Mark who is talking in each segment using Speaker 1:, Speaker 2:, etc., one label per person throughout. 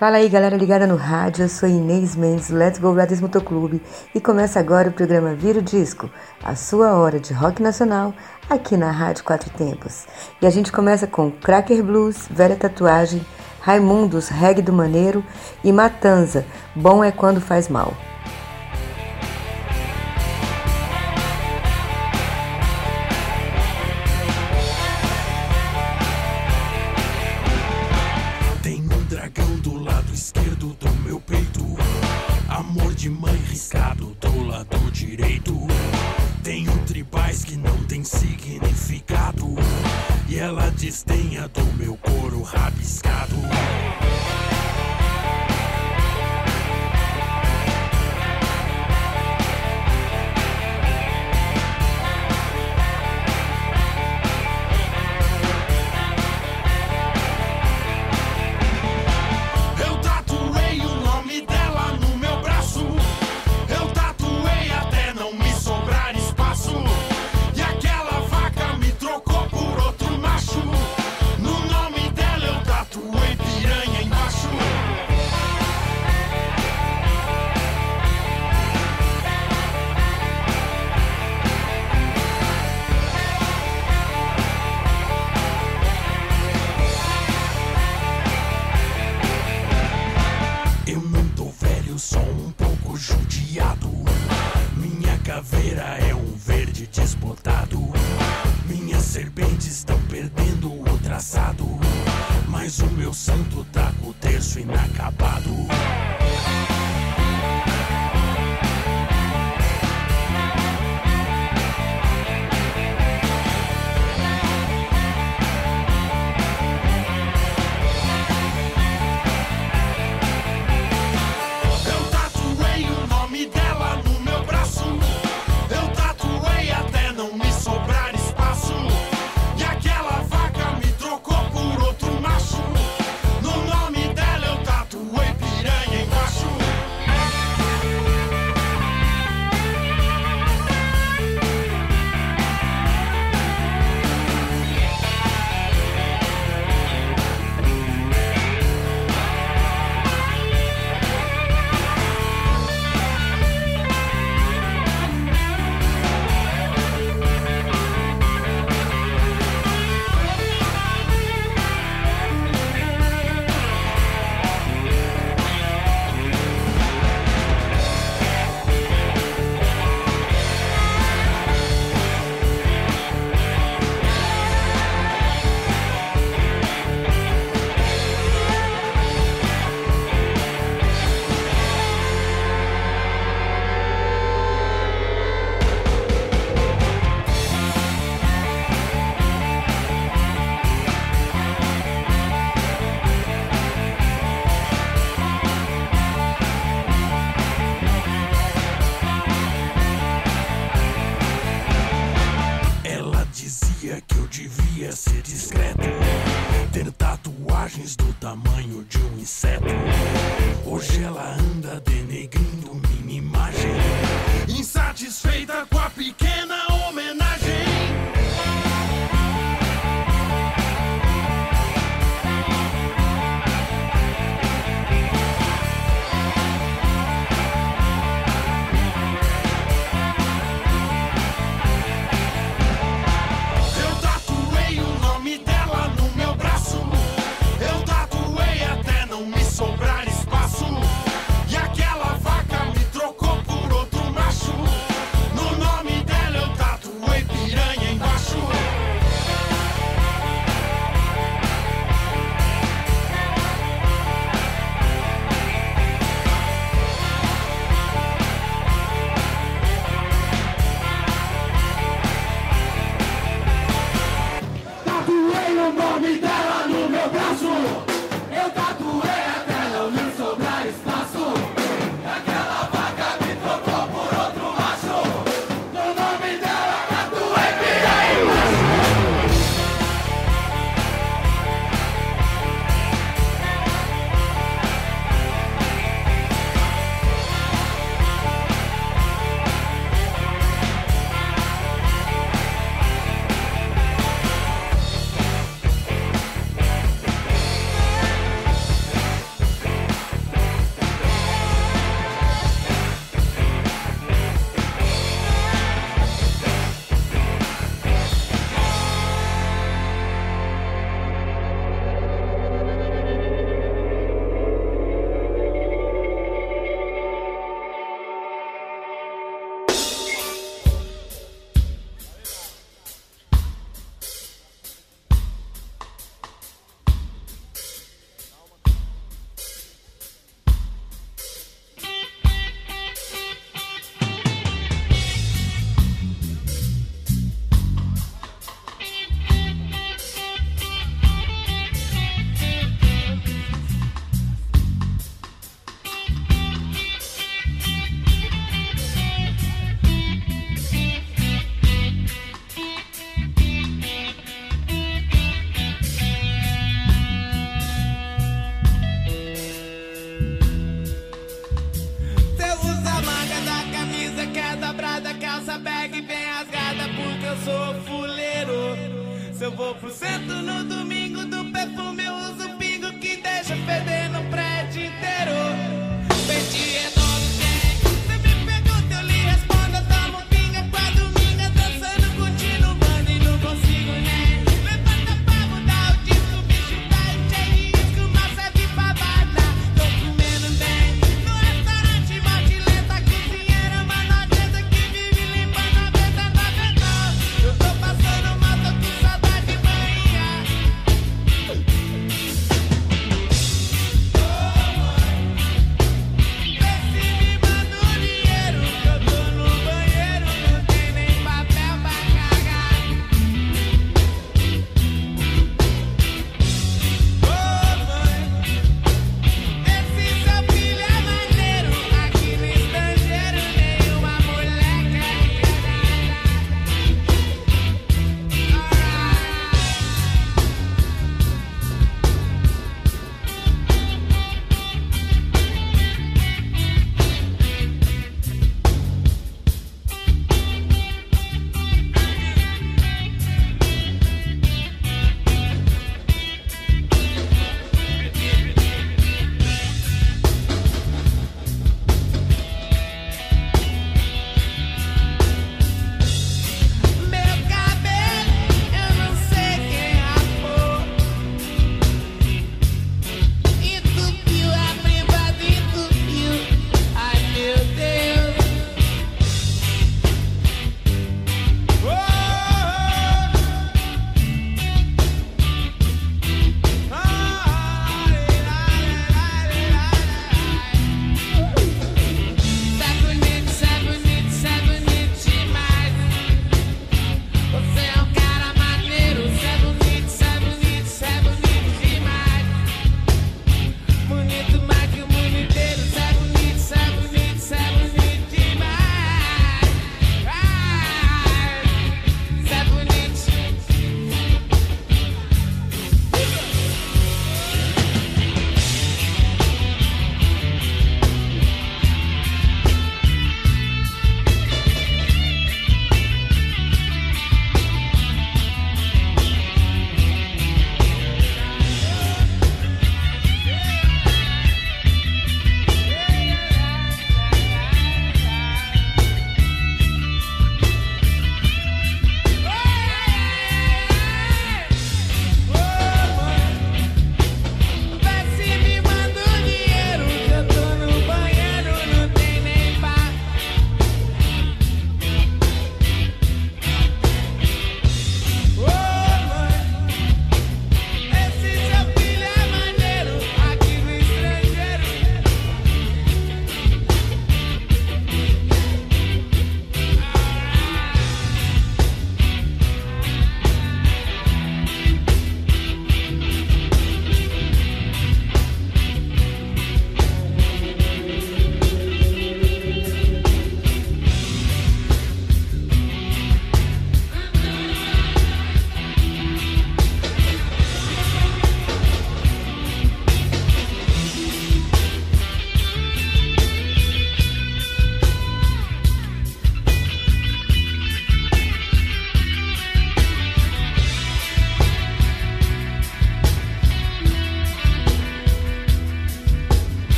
Speaker 1: Fala aí galera ligada no rádio, eu sou Inês Mendes, Let's Go Brothers Motoclube e começa agora o programa Vira o Disco, a sua hora de rock nacional aqui na Rádio Quatro Tempos. E a gente começa com Cracker Blues, Velha Tatuagem, Raimundos, Reggae do Maneiro e Matanza, Bom é Quando Faz Mal.
Speaker 2: desbotado. Minhas serpentes estão perdendo o traçado. Mas o
Speaker 3: meu santo tá com o terço inacabado.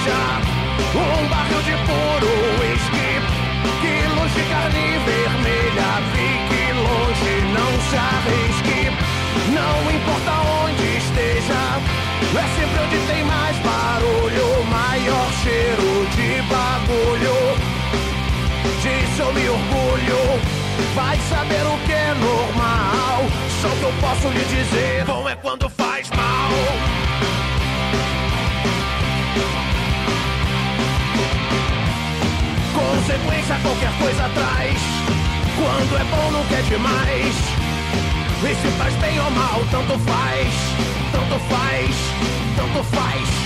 Speaker 3: Cerveja, um barril de puro whisky, quilos de carne vermelha. Fique longe, não se arrisque. Não importa onde esteja, é sempre onde tem mais barulho, maior cheiro de bagulho. Disso eu me orgulho, vai saber o que é normal. Só que eu posso lhe dizer: bom é quando faz mal. Consequência qualquer coisa traz. Quando é bom, não quer demais. E se faz bem ou mal, tanto faz, tanto faz, tanto faz.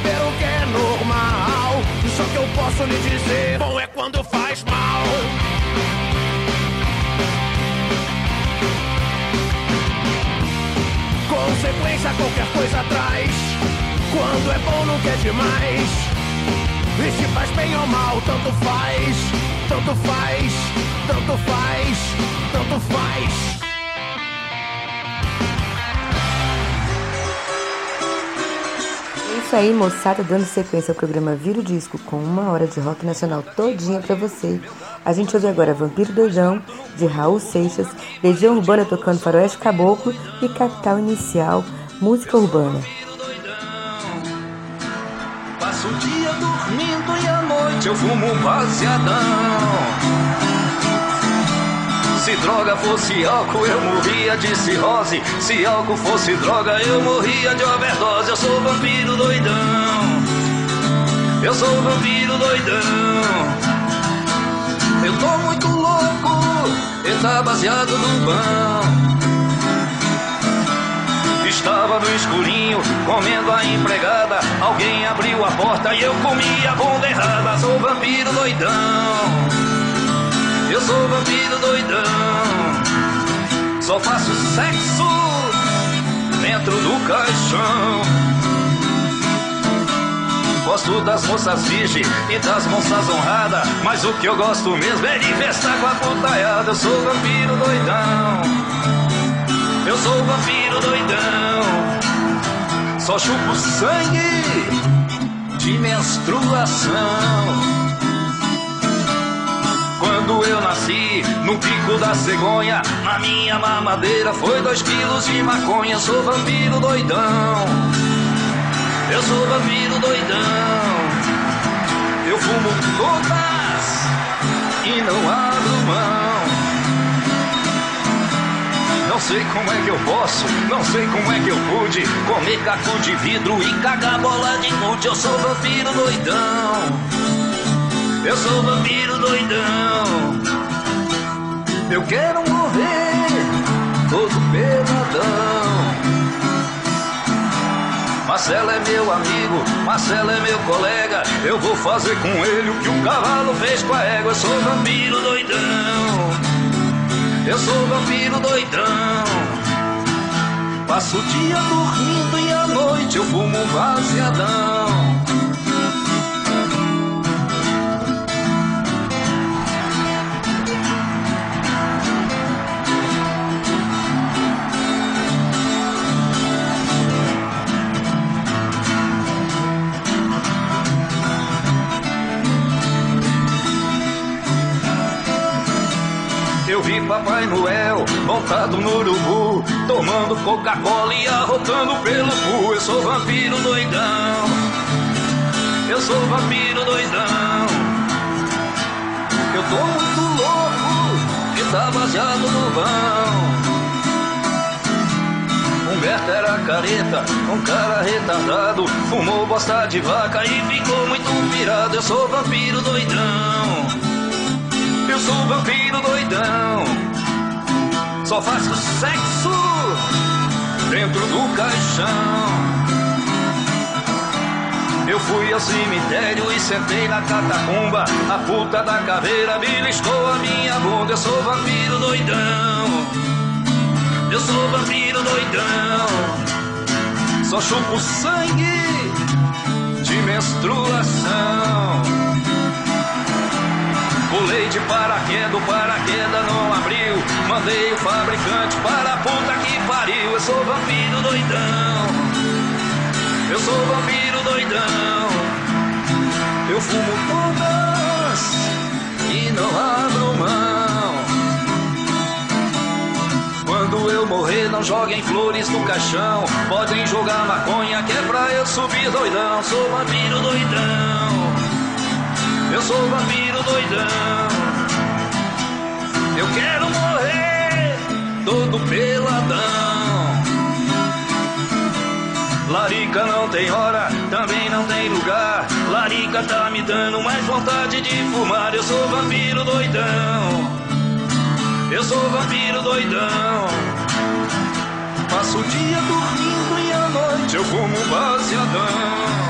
Speaker 3: Saber o que é normal, só que eu posso lhe dizer: bom é quando faz mal. Consequência qualquer coisa traz. Quando é bom, não quer demais. E se faz bem ou mal, tanto faz. Tanto faz, tanto faz, tanto faz.
Speaker 4: Isso aí, moçada, dando sequência ao programa Vira o Disco com uma hora de rock nacional todinha pra você. A gente ouve agora Vampiro Doidão, de Raul Seixas, Legião Urbana tocando Faroeste Caboclo e Capital Inicial, música urbana.
Speaker 5: Passo o dia dormindo e noite eu fumo um baseadão. Se droga fosse álcool, eu morria de cirrose. Se álcool fosse droga, eu morria de overdose. Eu sou vampiro doidão. Eu sou vampiro doidão. Eu tô muito louco, ele tá baseado no pão. Estava no escurinho, comendo a empregada. Alguém abriu a porta e eu comi a bunda errada. Sou vampiro doidão. Eu sou vampiro doidão. Só faço sexo dentro do caixão. Gosto das moças virgem e das moças honradas. Mas o que eu gosto mesmo é de festar com a putaiada. Eu sou vampiro doidão. Eu sou vampiro doidão. Só chupo sangue de menstruação. Quando eu nasci, no pico da cegonha, na minha mamadeira foi dois quilos de maconha. Sou vampiro doidão. Eu sou vampiro doidão. Eu fumo todas e não abro mão. Não sei como é que eu posso, não sei como é que eu pude comer caco de vidro e cagar bola de nude. Eu sou vampiro doidão. Eu sou vampiro doidão. Eu quero morrer todo peladão. Marcelo é meu amigo, Marcelo é meu colega. Eu vou fazer com ele o que o cavalo fez com a égua. Eu sou vampiro doidão. Eu sou vampiro doidão. Passo o dia dormindo e à noite eu fumo um baseadão. Vi Papai Noel montado no urubu, tomando Coca-Cola e arrotando pelo cu. Eu sou vampiro doidão, eu sou vampiro doidão. Eu tô muito louco e tá baseado no vão. Humberto era careta, um cara retardado, fumou bosta de vaca e ficou muito pirado. Eu sou vampiro doidão, sou vampiro doidão. Só faço sexo dentro do caixão. Eu fui ao cemitério e sentei na catacumba. A puta da caveira beliscou a minha bunda. Eu sou vampiro doidão. Eu sou vampiro doidão. Só chupo sangue de menstruação. Pulei de paraquedas, paraquedas não abriu. Mandei o fabricante para a puta que pariu. Eu sou vampiro doidão. Eu sou vampiro doidão. Eu fumo todas e não abro mão. Quando eu morrer, não joguem flores no caixão. Podem jogar maconha que é pra eu subir doidão. Sou vampiro doidão. Eu sou vampiro doidão. Eu quero morrer todo peladão. Larica não tem hora, também não tem lugar. Larica tá me dando mais vontade de fumar. Eu sou vampiro doidão. Eu sou vampiro doidão. Passo o dia dormindo e à noite eu fumo baseadão.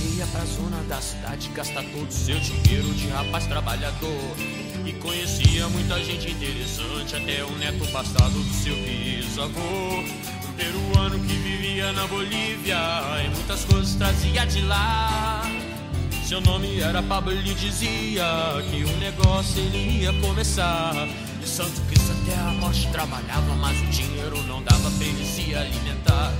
Speaker 6: ia pra zona da cidade gastar todo o seu dinheiro de rapaz trabalhador. E conhecia muita gente interessante, até o neto passado do seu bisavô. Um peruano que vivia na Bolívia e muitas coisas trazia de lá. Seu nome era Pablo, ele dizia que o negócio ele ia começar. E Santo Cristo até a morte trabalhava, mas o dinheiro não dava pra ele se alimentar.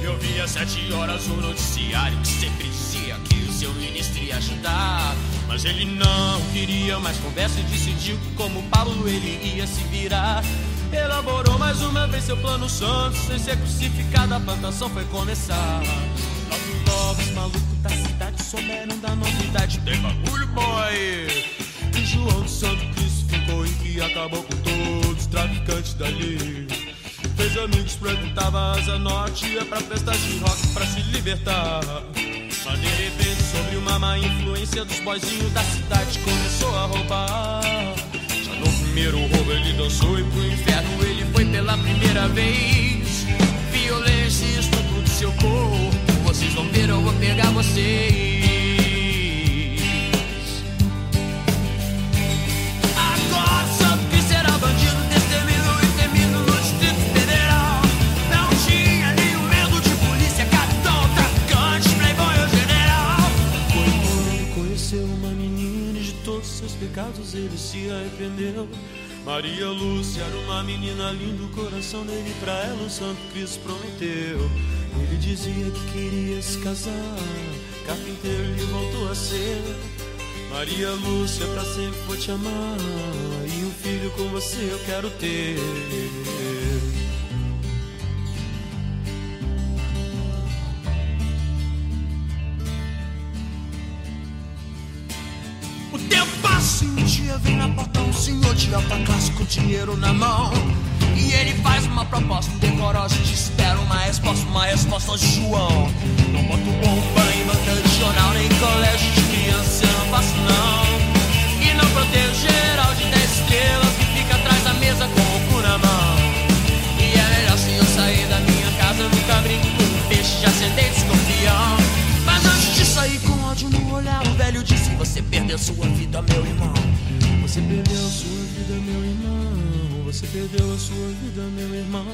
Speaker 6: Eu via às sete horas o noticiário que sempre dizia que o seu ministro ia ajudar. Mas ele não queria mais conversa e decidiu que como Paulo ele ia se virar. Elaborou mais uma vez seu plano santo, sem ser crucificado, a plantação foi começar. Logo, logo, os malucos da cidade souberam da novidade. Tem bagulho, boy! E João Santo Cristo ficou em que acabou com todos os traficantes dali. Fez amigos, frequentava a Asa Norte, ia pra festas de rock pra se libertar. Mas de repente, sobre uma má influência dos boizinhos da cidade, começou a roubar. Já no primeiro roubo ele dançou e pro inferno ele foi pela primeira vez. Violência e estupro do seu corpo, vocês vão ver, eu vou pegar vocês. Pecados ele se arrependeu. Maria Lúcia era uma menina linda, o coração dele pra ela o Santo Cristo prometeu. Ele dizia que queria se casar, carpinteiro ele voltou a ser. Maria Lúcia, pra sempre vou te amar. E um filho com você eu quero ter. Na porta um senhor de alta classe com dinheiro na mão. E ele faz uma proposta indecorosa e te espera uma resposta, uma resposta de João. Não boto bomba em banca de jornal, nem colégio de criança, não faço não. E não protejo geral de 10 estrelas que fica atrás da mesa com o cu na mão. E é melhor se eu sair da minha casa, nunca brinco com um peixe, já sentei de escorpião. Mas antes de sair com ódio no olhar, o velho disse: Você perdeu sua vida, meu irmão. Você perdeu a sua vida, meu irmão. Você perdeu a sua vida, meu irmão.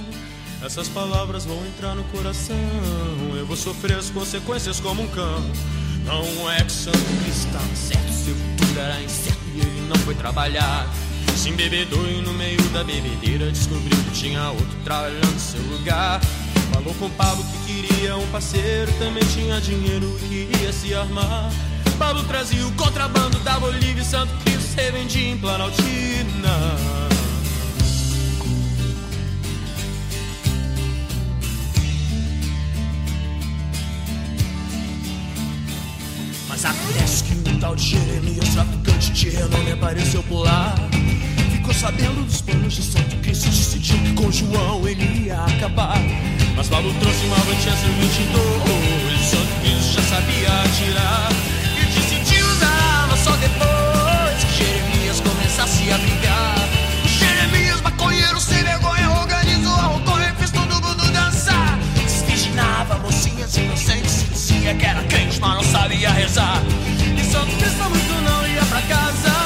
Speaker 6: Essas palavras vão entrar no coração. Eu vou sofrer as consequências como um cão. Não é que Santo estava certo, seu futuro era incerto e ele não foi trabalhar. Se embebedou e no meio da bebedeira descobriu que tinha outro trabalhando no seu lugar. Falou com Pablo que queria um parceiro, também tinha dinheiro e queria se armar. Pablo trazia o contrabando da Bolívia e Santo Cristo revendia em Planaltina. Mas acontece que um tal de Jeremias, traficante de renome, apareceu por lá. Ficou sabendo dos planos de Santo Cristo decidiu que com João ele ia acabar. Mas Paulo trouxe uma Manchester 22, Santo Cristo já sabia atirar. Que era crente, mas não sabia rezar. E Santo Cristo muito não ia pra casa,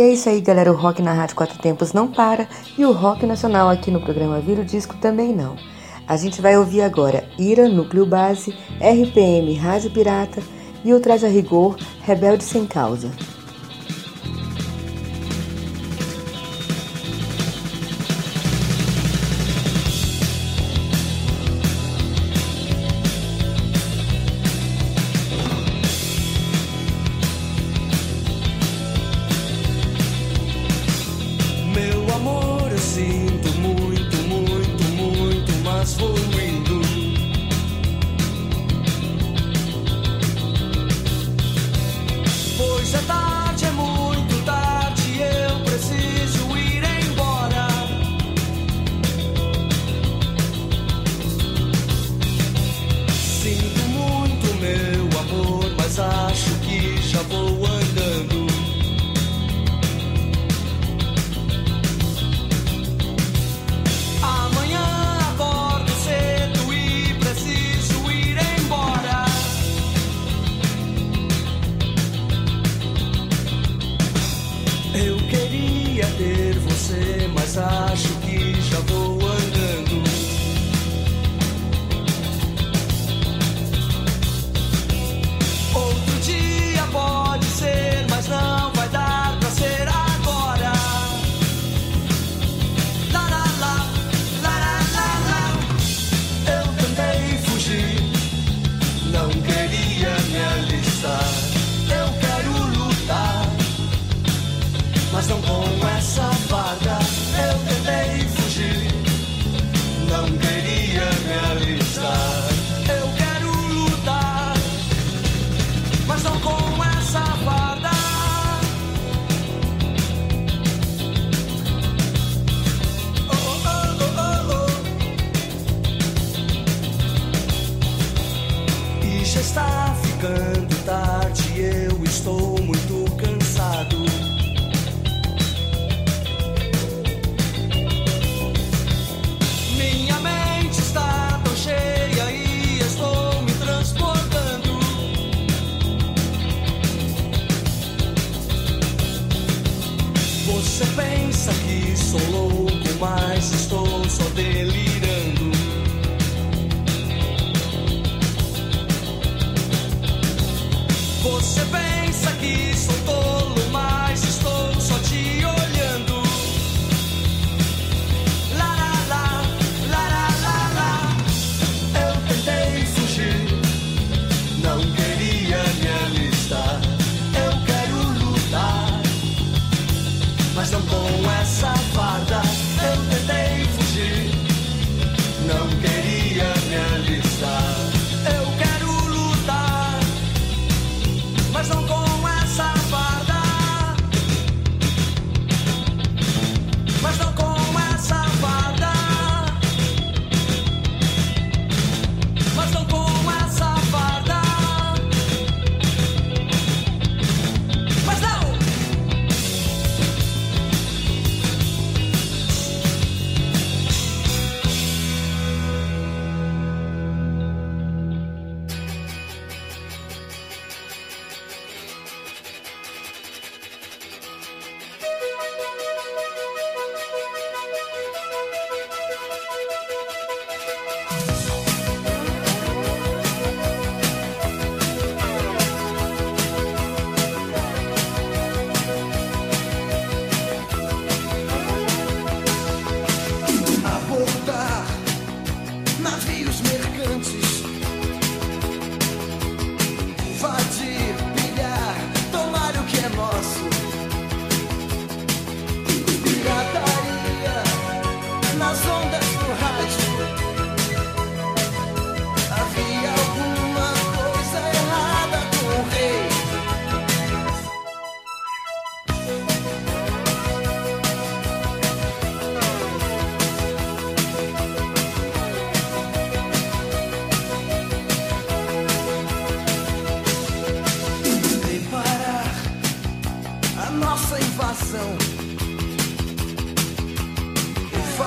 Speaker 7: E é isso aí, galera. O rock na Rádio Quatro Tempos não para e o rock nacional aqui no programa Vira o Disco também não. A gente vai ouvir agora Ira, Núcleo Base, RPM, Rádio Pirata e o Traje a Rigor, Rebelde Sem Causa.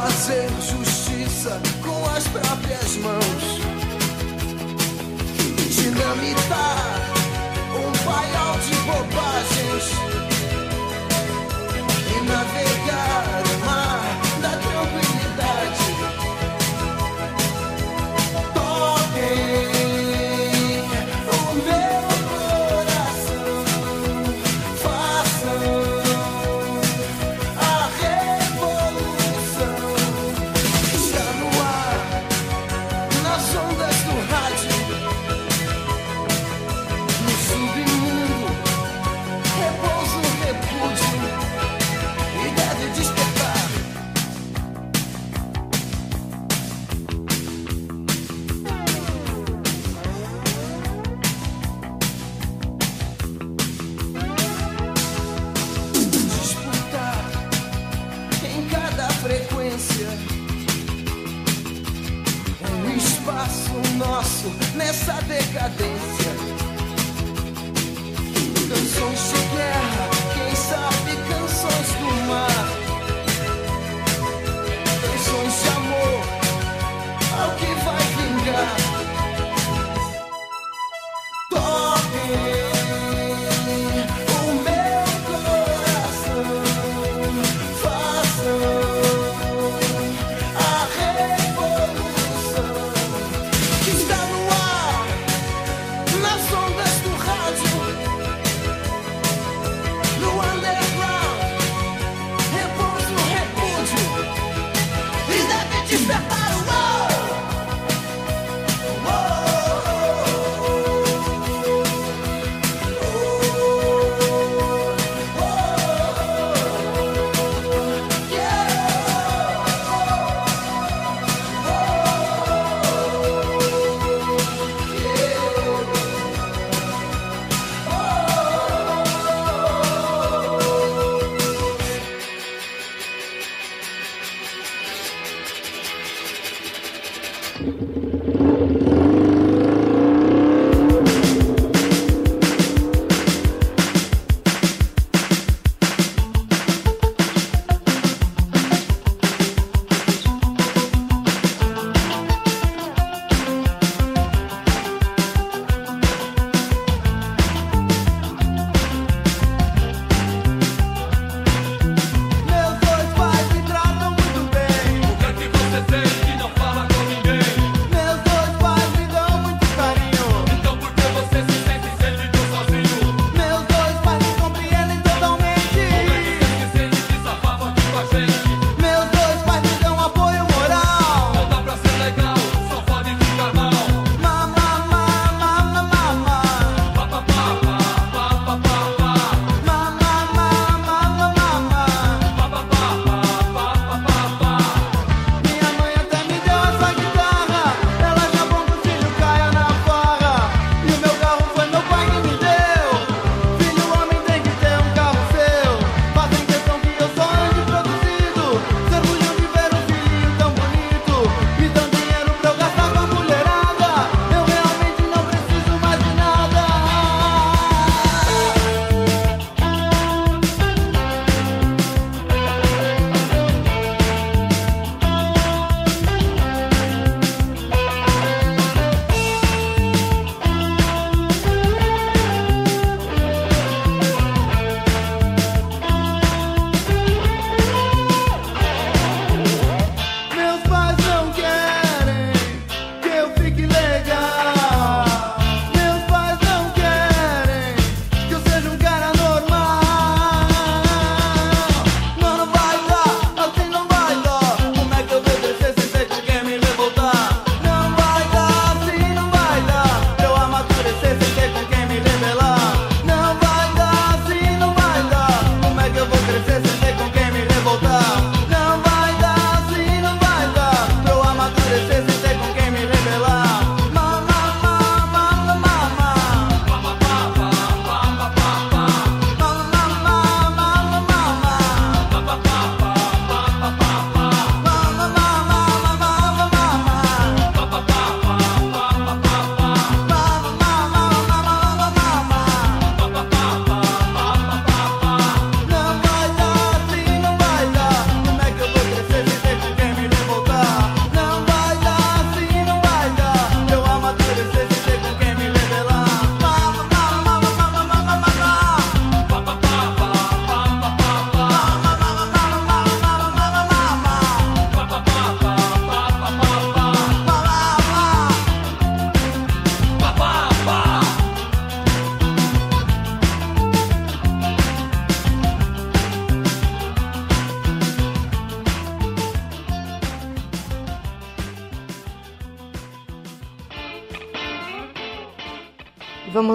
Speaker 8: fazer justiça com as próprias mãos. Dinamitar um paiol de
Speaker 4: bobagem.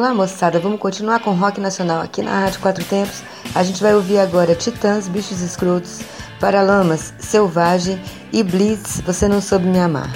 Speaker 4: Olá moçada, vamos continuar com rock nacional aqui na Rádio Quatro Tempos. A gente vai ouvir agora Titãs, Bichos Escrotos, Paralamas, Selvagem e Blitz, Você Não Soube Me Amar.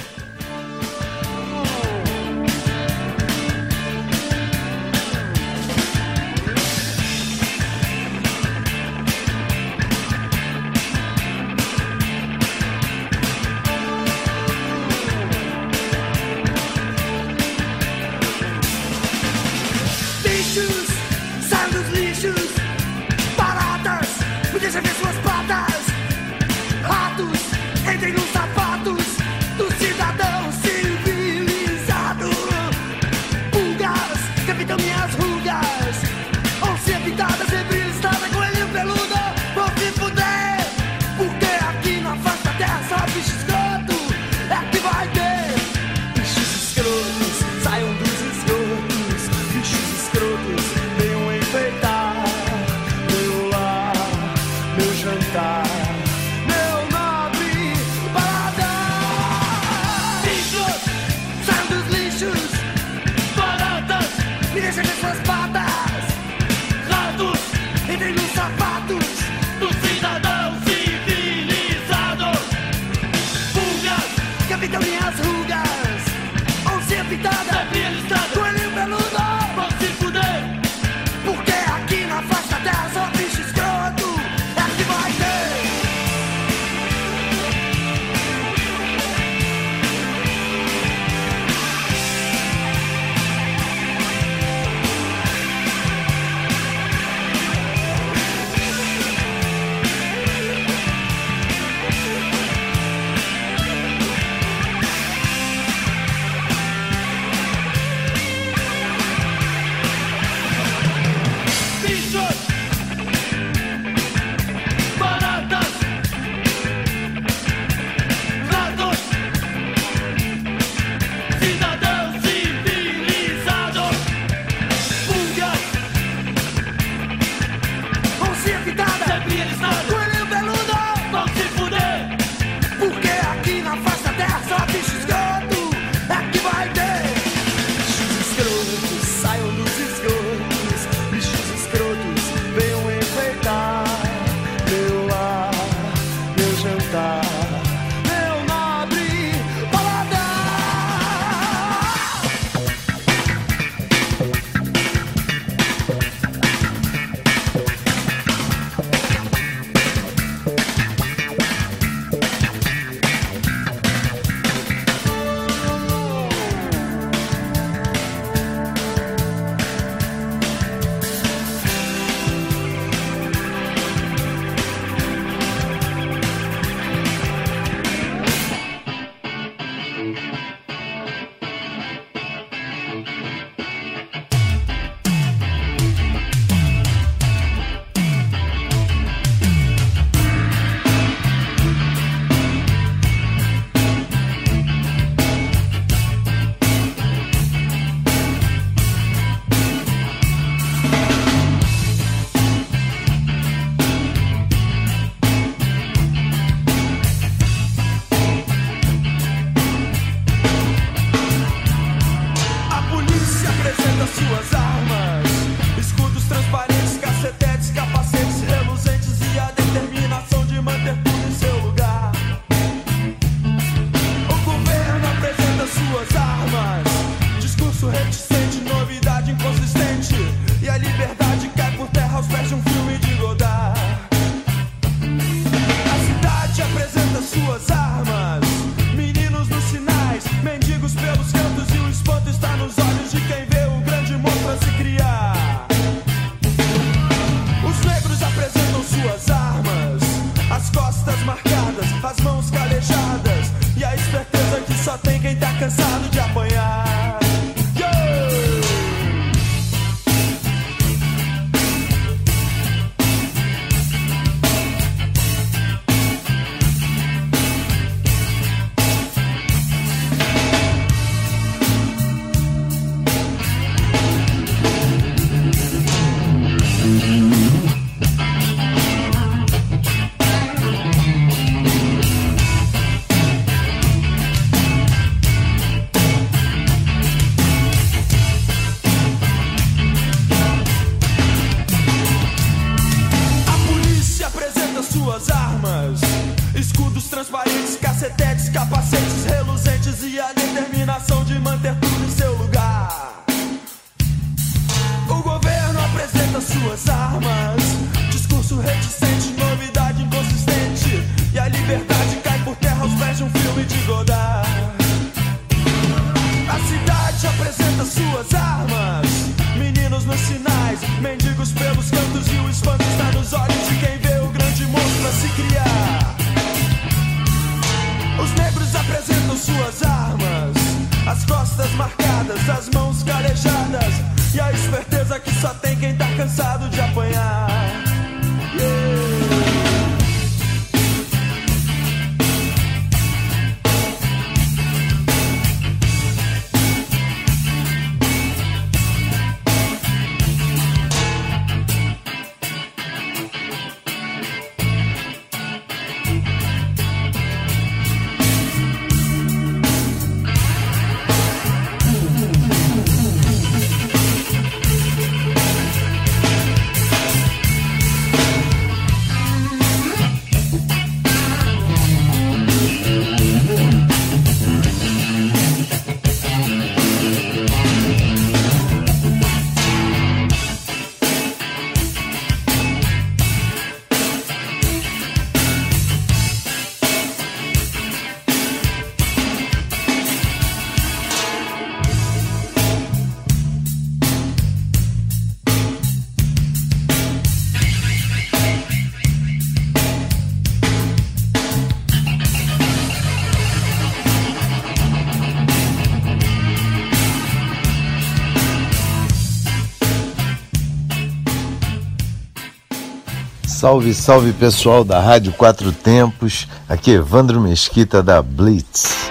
Speaker 9: Salve, salve pessoal da Rádio Quatro Tempos. Aqui é Evandro Mesquita da Blitz.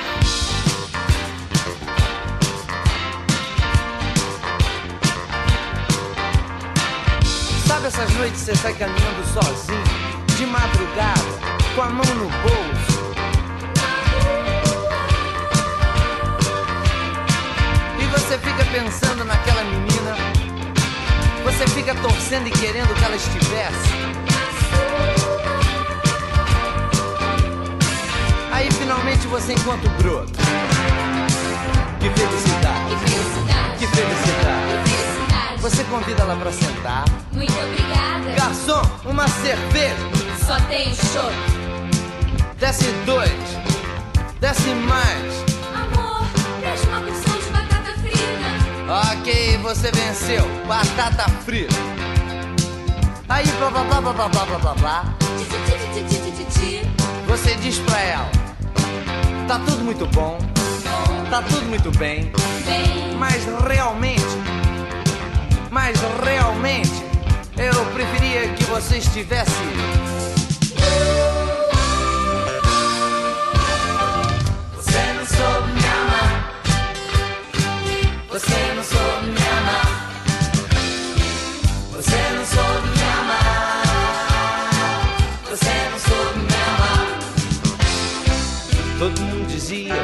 Speaker 10: Todo mundo dizia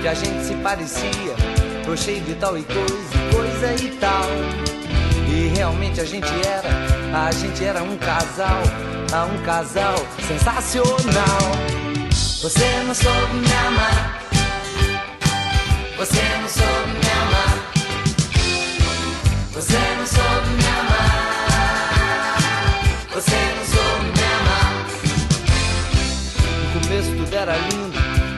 Speaker 10: que a gente se parecia, tô cheio de tal e coisa, coisa e tal. E realmente a gente era, a gente era um casal, ah, um casal sensacional. Você não soube me amar. Você não soube me amar. Você não soube me amar. Você não soube me amar. No começo tudo era lindo,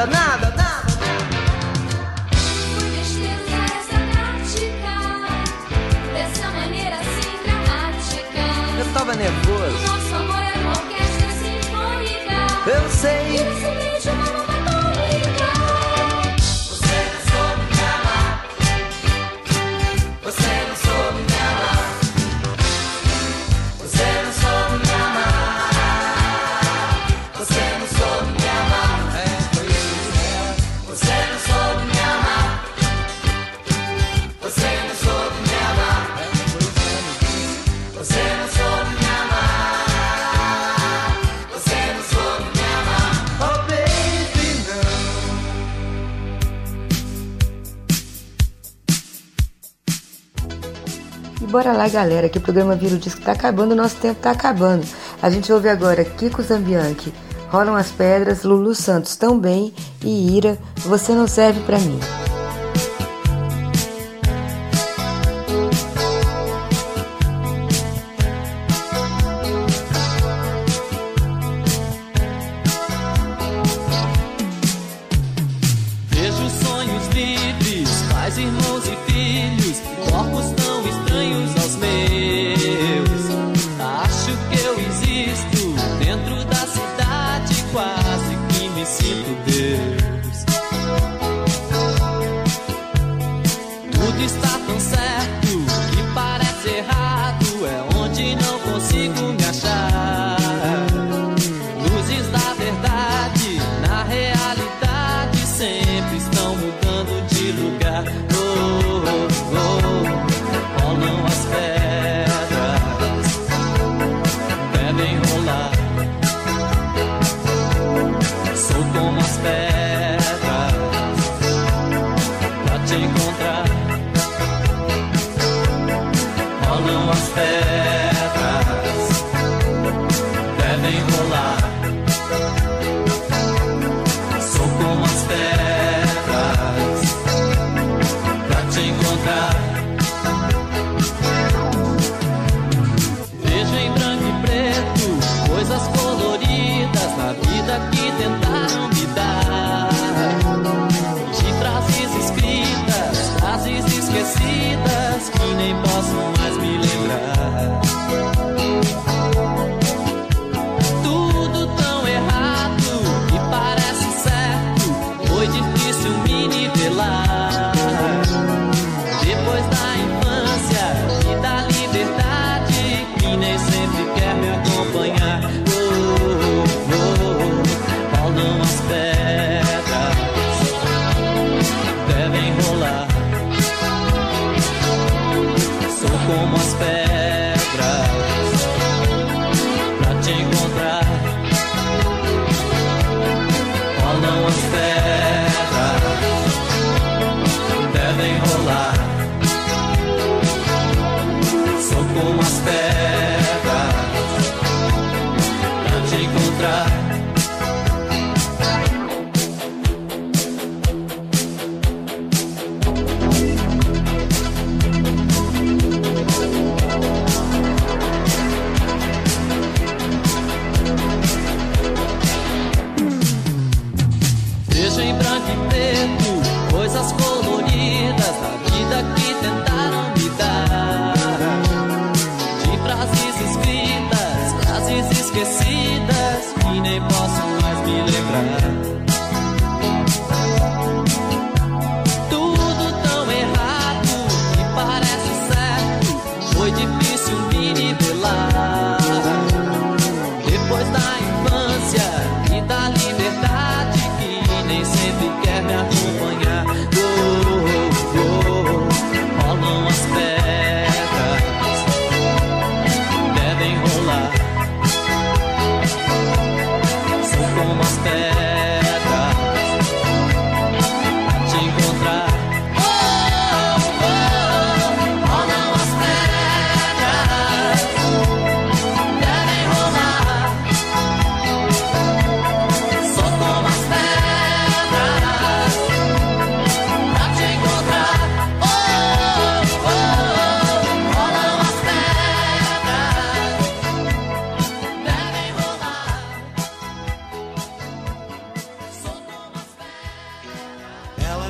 Speaker 10: nada, nada, nada.
Speaker 11: Assim
Speaker 10: Eu tava nervoso.
Speaker 11: Nosso amor era uma orquestra sinfônica.
Speaker 10: Eu sei.
Speaker 6: Bora lá, galera, que o programa Vira o Disco tá acabando, o nosso tempo tá acabando. A gente ouve agora Kiko Zambianchi, Rolam as Pedras, Lulu Santos também e Ira, Você Não Serve Pra Mim.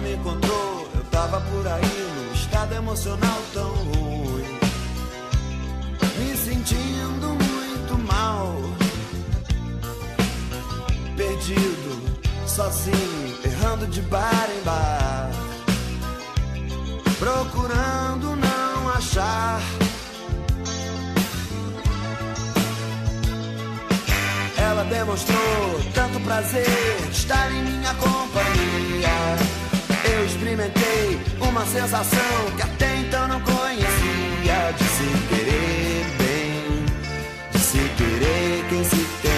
Speaker 12: Me
Speaker 8: encontrou, eu tava por aí num estado emocional tão ruim. Me sentindo muito mal. Perdido, sozinho, errando de bar em bar. Procurando não achar. Ela demonstrou tanto prazer de estar em minha companhia. Eu experimentei uma sensação que até então não conhecia de se querer bem, de se querer quem se tem.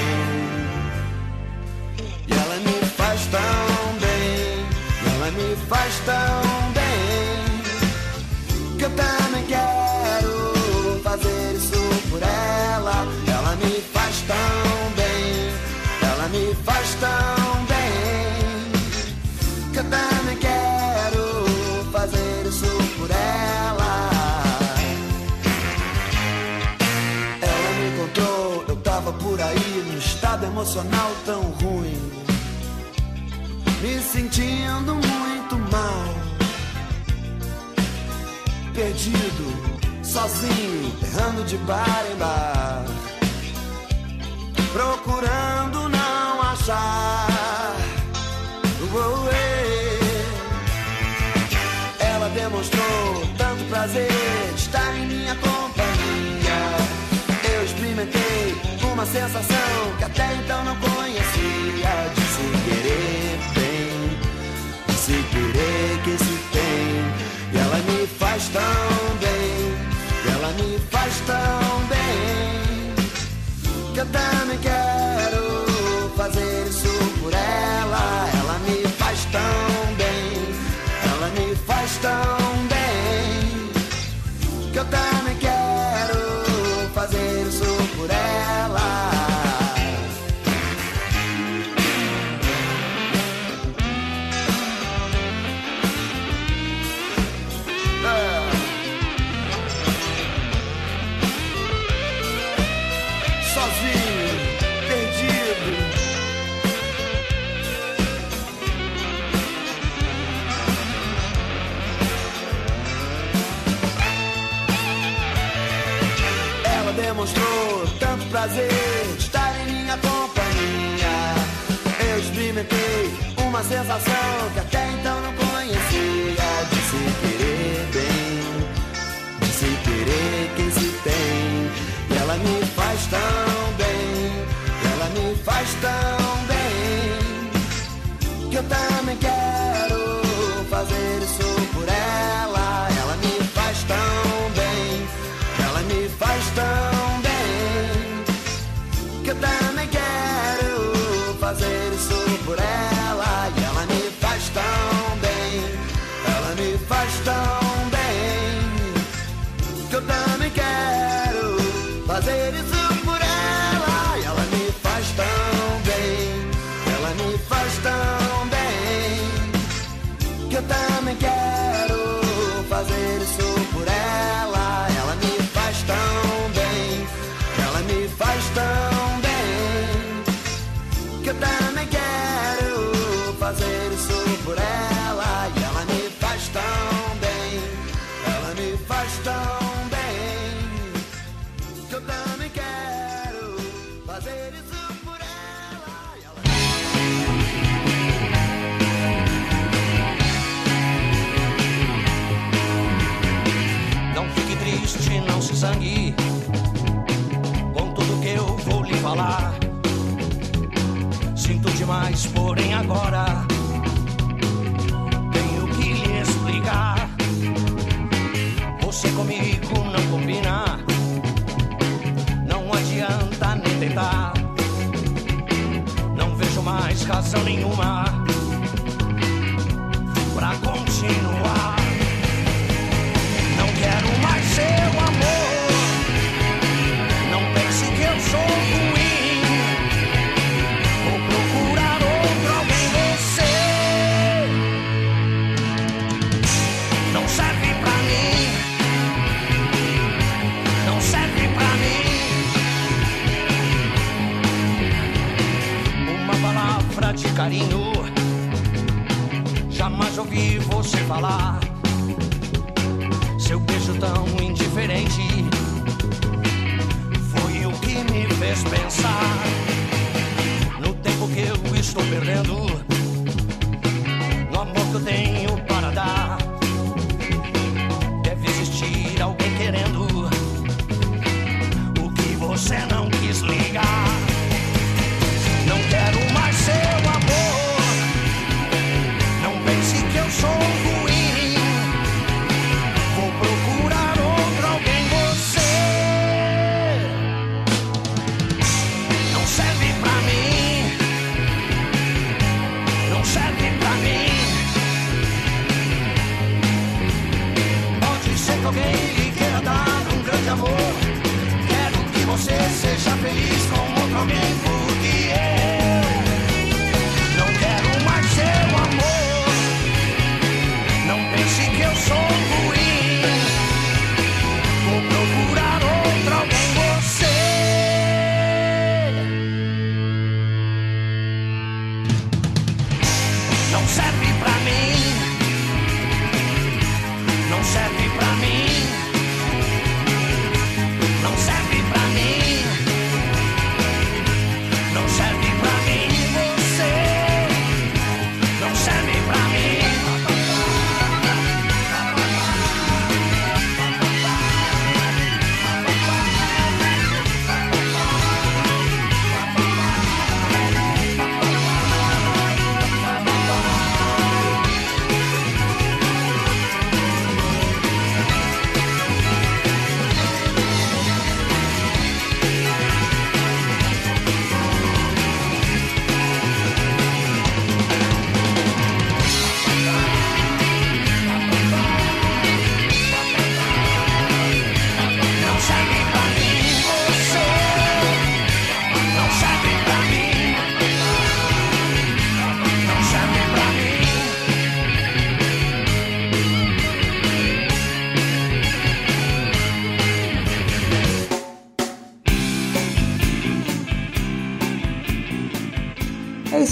Speaker 8: E ela me faz tão bem, ela me faz tão bem, que eu também quero fazer isso por. Ela emocional tão ruim, me sentindo muito mal, perdido, sozinho, errando de bar em bar, procurando não achar. Uou. Ela demonstrou tanto prazer de estar em minha companhia. Eu experimentei uma sensação que até então não conhecia de se querer bem, de se querer quem se tem. E ela me faz tão bem, ela me faz tão bem, que eu também quero fazer isso por ela. Ela me faz tão bem, ela me faz tão prazer estar em minha companhia. Eu experimentei uma sensação que até então não conhecia de se querer bem, de se querer quem se tem. E ela me faz tão bem, ela me faz tão bem, que eu também quero faço por ela e ela me faz tão bem. Ela me faz tão bem que eu também quero fazer isso por ela e ela me faz tão bem. Ela me faz tão bem que eu também quero.
Speaker 9: Zangue com tudo que eu vou lhe falar. Sinto demais, porém agora tenho que lhe explicar. Você comigo não combina, não adianta nem tentar. Não vejo mais razão nenhuma pra continuar. Não quero mais seu ouvi você falar. Seu beijo tão indiferente foi o que me fez pensar no tempo que eu estou perdendo, no amor que eu tenho para dar. Deve existir alguém querendo o que você não quis ligar.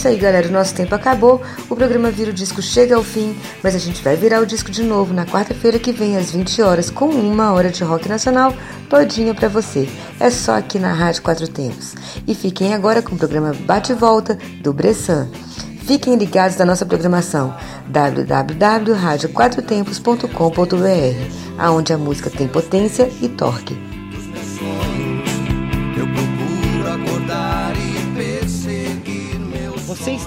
Speaker 7: Isso aí, galera. O nosso tempo acabou. O programa Vira o Disco chega ao fim, mas a gente vai virar o disco de novo na quarta-feira que vem, às 20 horas, com uma hora de rock nacional todinha pra você. É só aqui na Rádio Quatro Tempos. E fiquem agora com o programa Bate e Volta do Bressan. Fiquem ligados na nossa programação www.radioquatrotempos.com.br, aonde a música tem potência e torque.